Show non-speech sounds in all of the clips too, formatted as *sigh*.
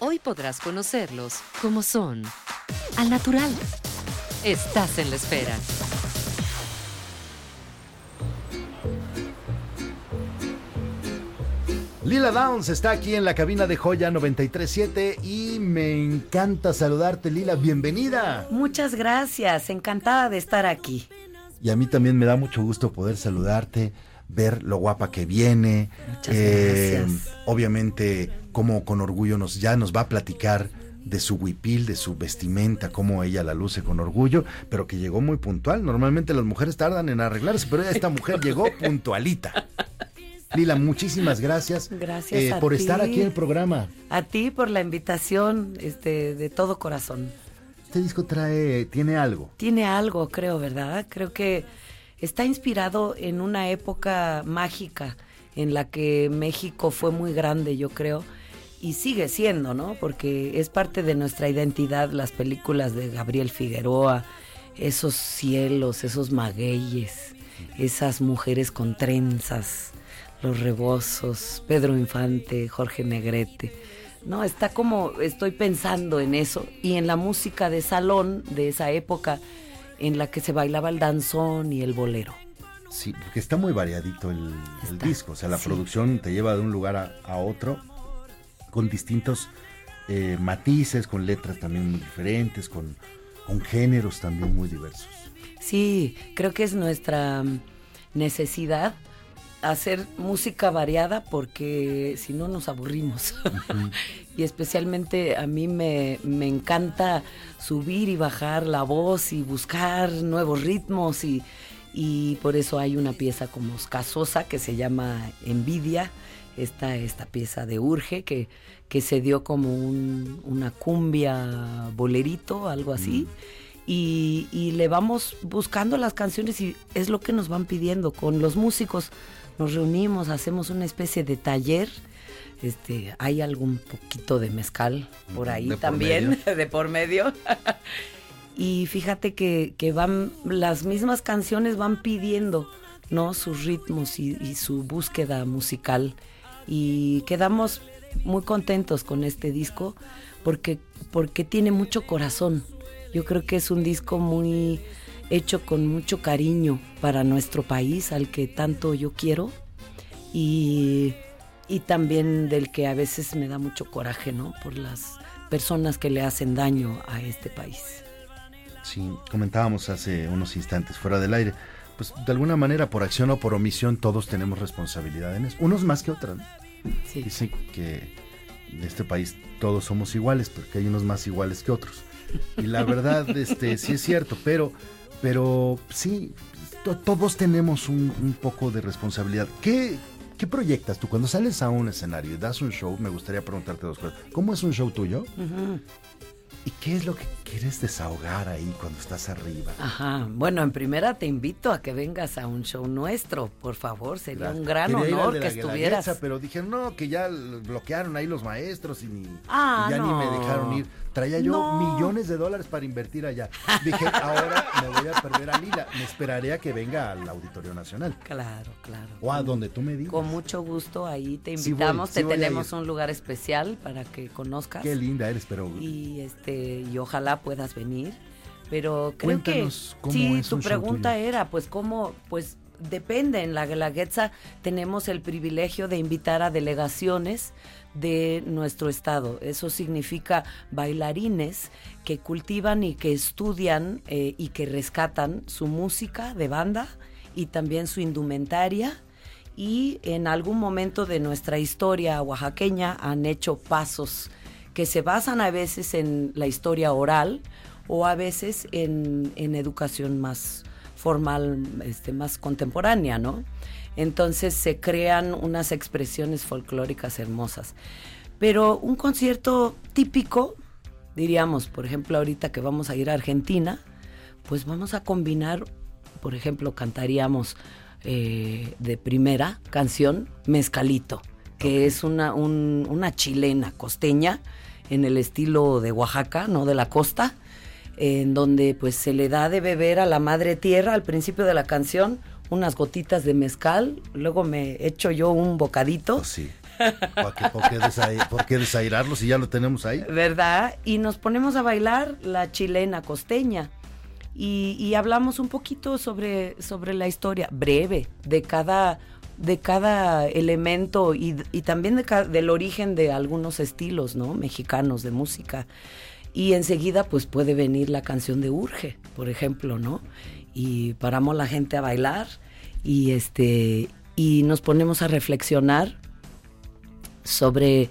Hoy podrás conocerlos como son, al natural. Estás en la esfera. Lila Downs está aquí en la cabina de Joya 937 y me encanta saludarte, Lila. Bienvenida. Muchas gracias, encantada de estar aquí. Y a mí también me da mucho gusto poder saludarte, ver lo guapa que viene. Muchas gracias. Obviamente, como con orgullo nos ya nos va a platicar de su huipil, de su vestimenta, cómo ella la luce con orgullo, pero que llegó muy puntual. Normalmente las mujeres tardan en arreglarse, pero esta mujer llegó *laughs* puntualita. Lila, muchísimas gracias, Gracias eh, a por ti. estar aquí en el programa. A ti por la invitación este, de todo corazón. Este disco trae, tiene algo. Tiene algo, creo, ¿verdad? Creo que está inspirado en una época mágica en la que México fue muy grande, yo creo, y sigue siendo, ¿no? Porque es parte de nuestra identidad las películas de Gabriel Figueroa, esos cielos, esos magueyes, esas mujeres con trenzas, los rebozos, Pedro Infante, Jorge Negrete. No, está como, estoy pensando en eso y en la música de salón de esa época en la que se bailaba el danzón y el bolero. Sí, porque está muy variadito el, disco. O sea, la sí. producción te lleva de un lugar a, a otro con distintos eh, matices, con letras también muy diferentes, con, con géneros también muy diversos. Sí, creo que es nuestra mm, necesidad hacer música variada porque si no nos aburrimos. *laughs* y especialmente a mí me, me encanta subir y bajar la voz y buscar nuevos ritmos y, y por eso hay una pieza como Casosa que se llama Envidia, esta, esta pieza de Urge que, que se dio como un- una cumbia bolerito, algo así. Y, y le vamos buscando las canciones y es lo que nos van pidiendo. Con los músicos nos reunimos, hacemos una especie de taller. Este, hay algún poquito de mezcal por ahí De también, *laughs* de por medio. *laughs* y fíjate que, que van, las mismas canciones van pidiendo, ¿no? Sus ritmos y, y su búsqueda musical. Y quedamos muy contentos con este disco porque, porque tiene mucho corazón. Yo creo que es un disco muy hecho con mucho cariño para nuestro país, al que tanto yo quiero. Y, y también del que a veces me da mucho coraje, ¿no? Por las personas que le hacen daño a este país. Sí, comentábamos hace unos instantes fuera del aire. Pues de alguna manera, por acción o por omisión, todos tenemos responsabilidad en eso. Unos más que otros. ¿no? Sí. Dicen que en este país todos somos iguales, pero que hay unos más iguales que otros. Y la verdad, este, sí es cierto, pero, pero sí, to- todos tenemos un, poco de responsabilidad. ¿Qué, ¿Qué proyectas tú cuando sales a un escenario y das un show? Me gustaría preguntarte dos cosas. ¿Cómo es un show tuyo? ¿Y qué es lo que quieres desahogar ahí cuando estás arriba? Ajá. Bueno, en primera te invito a que vengas a un show nuestro, por favor. Sería un gran Quería honor que estuvieras. Pero dijeron, no, que ya bloquearon ahí los maestros y, ni- Ah, y ya no. ni me dejaron ir. Traía yo No. millones de dólares para invertir allá. Dije, *laughs* ahora me voy a perder a Lila. Me esperaré a que venga al Auditorio Nacional. Claro, claro. O a donde tú me digas. Con mucho gusto ahí te Sí voy, invitamos, sí te tenemos un lugar especial para que conozcas. Qué linda eres, pero y este y ojalá puedas venir. Pero creo Cuéntanos que cómo sí es tu pregunta tuyo. era pues cómo pues depende. En la Guelaguetza tenemos el privilegio de invitar a delegaciones de nuestro estado. Eso significa bailarines que cultivan y que estudian eh, y que rescatan su música de banda y también su indumentaria. Y en algún momento de nuestra historia oaxaqueña han hecho pasos que se basan a veces en la historia oral o a veces en, en educación más formal, este, más contemporánea, ¿no? Entonces se crean unas expresiones folclóricas hermosas. Pero un concierto típico, diríamos, por ejemplo, ahorita que vamos a ir a Argentina, pues vamos a combinar, por ejemplo, cantaríamos eh, de primera canción Mezcalito, que es una, una chilena costeña en el estilo de Oaxaca, no de la costa, en donde pues se le da de beber a la madre tierra al principio de la canción unas gotitas de mezcal, luego me echo yo un bocadito. Oh, sí. ¿Por qué, desairarlo si ya lo tenemos ahí? ¿Verdad? Y nos ponemos a bailar la chilena costeña. Y, hablamos un poquito sobre, sobre la historia breve de cada, de cada elemento y, también del origen de algunos estilos ¿no? mexicanos de música. Y enseguida pues puede venir la canción de Urge, por ejemplo, ¿no? Y paramos la gente a bailar y, este, y nos ponemos a reflexionar sobre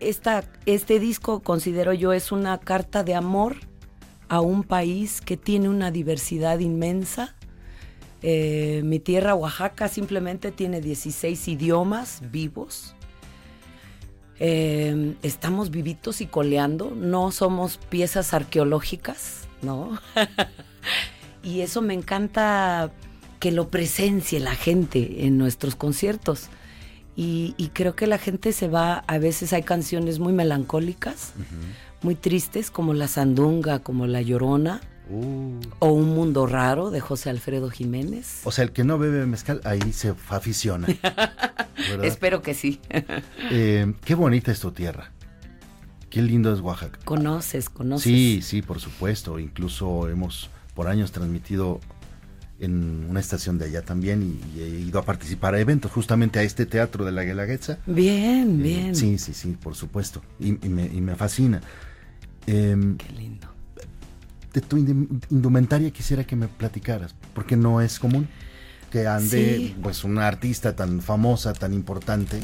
esta, este disco, considero yo, es una carta de amor a un país que tiene una diversidad inmensa. Eh, mi tierra, Oaxaca, simplemente tiene 16 idiomas vivos. Eh, estamos vivitos y coleando, no somos piezas arqueológicas, ¿no? *laughs* y eso me encanta que lo presencie la gente en nuestros conciertos. Y, creo que la gente se va, a veces hay canciones muy melancólicas, muy tristes, como La Sandunga, como La Llorona. Uh. O Un Mundo Raro de José Alfredo Jiménez. O sea, el que no bebe mezcal, ahí se aficiona. *laughs* Espero que sí. Eh, qué bonita es tu tierra. Qué lindo es Oaxaca. Conoces, conoces. Sí, sí, por supuesto. Incluso hemos por años transmitido en una estación de allá también y, he ido a participar a eventos, justamente a este teatro de la Guelaguetza. Bien, eh, bien. Sí, sí, sí, por supuesto. Y, me, fascina. Em, Qué lindo. De tu indumentaria quisiera que me platicaras, porque no es común que ande pues una artista tan famosa, tan importante,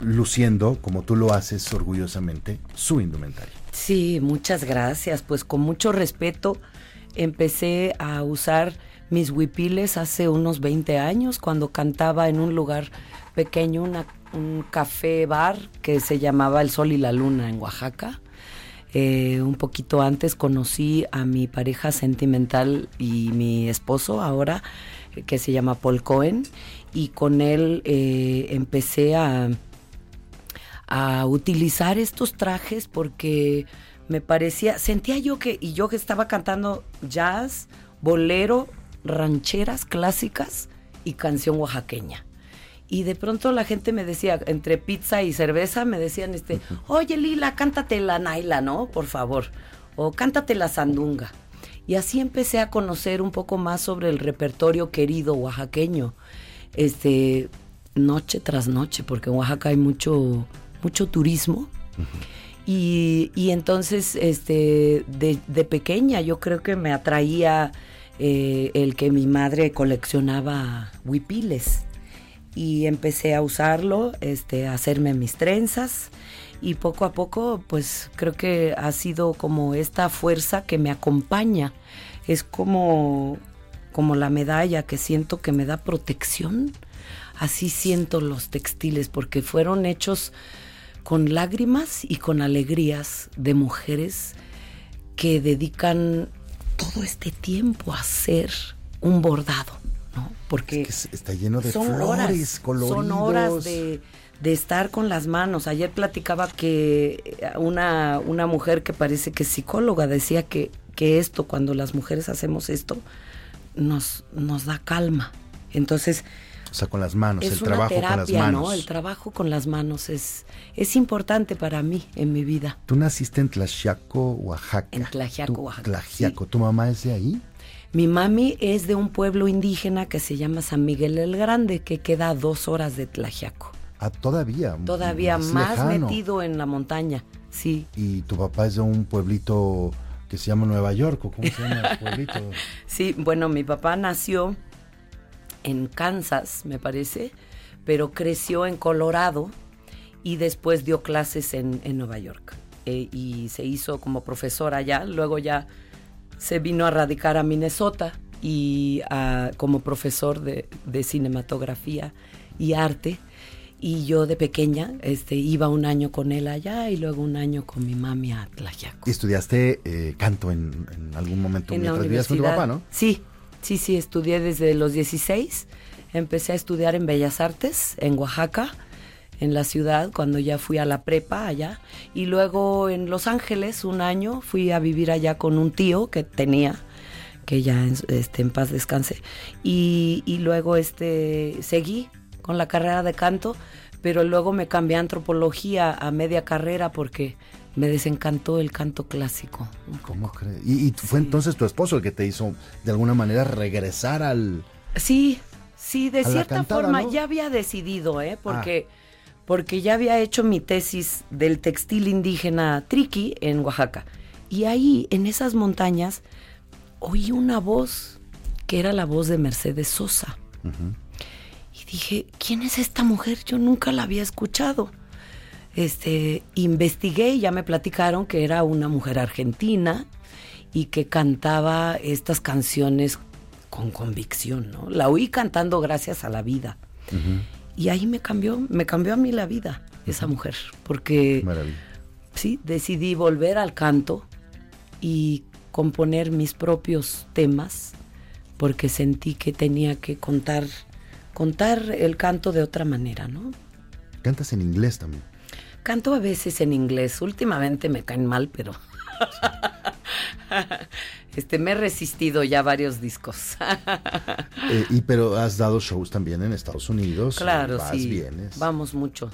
luciendo, como tú lo haces orgullosamente, su indumentaria. Sí, muchas gracias. Pues con mucho respeto empecé a usar mis huipiles hace unos 20 años cuando cantaba en un lugar pequeño, un café bar que se llamaba El Sol y la Luna en Oaxaca. Eh, un poquito antes conocí a mi pareja sentimental y mi esposo ahora, que se llama Paul Cohen, y con él eh, empecé a, a utilizar estos trajes porque me parecía, sentía yo que, y yo que estaba cantando jazz, bolero, rancheras clásicas y canción oaxaqueña. Y de pronto la gente me decía, entre pizza y cerveza, me decían, este, oye Lila, cántate la Naila, ¿no? Por favor. O cántate la Sandunga. Y así empecé a conocer un poco más sobre el repertorio querido oaxaqueño. Este, noche tras noche, porque en Oaxaca hay mucho, mucho turismo. Y, entonces, este, de, pequeña yo creo que me atraía eh, el que mi madre coleccionaba huipiles. Y empecé a usarlo, este, a hacerme mis trenzas. Y poco a poco, pues creo que ha sido como esta fuerza que me acompaña. Es como, como la medalla que siento que me da protección. Así siento los textiles, porque fueron hechos con lágrimas y con alegrías de mujeres que dedican todo este tiempo a hacer un bordado, ¿no? Porque está lleno de flores, coloridos. Son horas de, estar con las manos. Ayer platicaba que una, una mujer que parece que es psicóloga decía que, que esto, cuando las mujeres hacemos esto, nos, nos da calma. Entonces, o sea, con las manos, el trabajo con las manos. ¿no? El trabajo con las manos es, es importante para mí en mi vida. Tú naciste en Tlaxiaco, Oaxaca. En Tlaxiaco, Oaxaca. Tlaxiaco. ¿Tu mamá es de ahí? Mi mami es de un pueblo indígena que se llama San Miguel el Grande, que queda a dos horas de Tlaxiaco. Ah, todavía. Todavía más, metido en la montaña, sí. ¿Y tu papá es de un pueblito que se llama Nueva York? ¿o ¿Cómo se llama el pueblito? *laughs* sí, bueno, mi papá nació en Kansas, me parece, pero creció en Colorado y después dio clases en, Nueva York. Eh, y se hizo como profesor allá, luego ya se vino a radicar a Minnesota y como profesor de, cinematografía y arte. Y yo de pequeña este, iba un año con él allá y luego un año con mi mami a Tlayaco. ¿Y estudiaste eh, canto en, en, algún momento mientras vivías con tu papá, no? Sí, sí, sí, estudié desde los 16. Empecé a estudiar en Bellas Artes, en Oaxaca, en la ciudad, cuando ya fui a la prepa allá. Y luego en Los Ángeles, un año, fui a vivir allá con un tío que tenía que ya este, en paz descanse. Y, y luego este, seguí con la carrera de canto, pero luego me cambié a antropología a media carrera porque me desencantó el canto clásico. ¿Cómo crees? ¿Y, fue entonces tu esposo el que te hizo de alguna manera regresar al... Sí, sí, de cierta forma ya había decidido, ¿eh? Porque, ah. Porque ya había hecho mi tesis del textil indígena Triqui en Oaxaca. Y ahí, en esas montañas, oí una voz que era la voz de Mercedes Sosa dije, ¿quién es esta mujer? Yo nunca la había escuchado. Este, investigué y ya me platicaron que era una mujer argentina y que cantaba estas canciones con convicción, ¿no? La oí cantando gracias a la vida. Y ahí me cambió, me cambió a mí la vida esa mujer, porque sí, decidí volver al canto y componer mis propios temas, porque sentí que tenía que contar contar el canto de otra manera, ¿no? ¿Cantas en inglés también? Canto a veces en inglés. Últimamente me caen mal, pero *laughs* este me he resistido ya varios discos. *laughs* Eh, y pero has dado shows también en Estados Unidos. Claro, sí. Vamos mucho.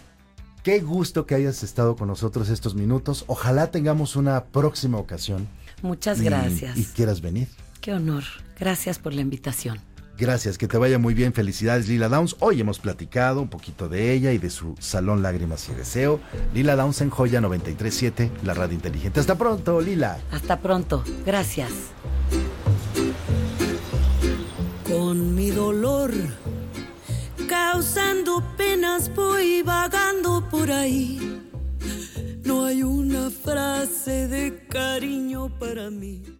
Qué gusto que hayas estado con nosotros estos minutos. Ojalá tengamos una próxima ocasión. Muchas gracias. Y quieras venir. Qué honor. Gracias por la invitación. Gracias, que te vaya muy bien. Felicidades, Lila Downs. Hoy hemos platicado un poquito de ella y de su Salón Lágrimas y Deseo. Lila Downs en Joya 937, la radio inteligente. Hasta pronto, Lila. Hasta pronto. Gracias. Con mi dolor, causando penas, voy vagando por ahí. No hay una frase de cariño para mí.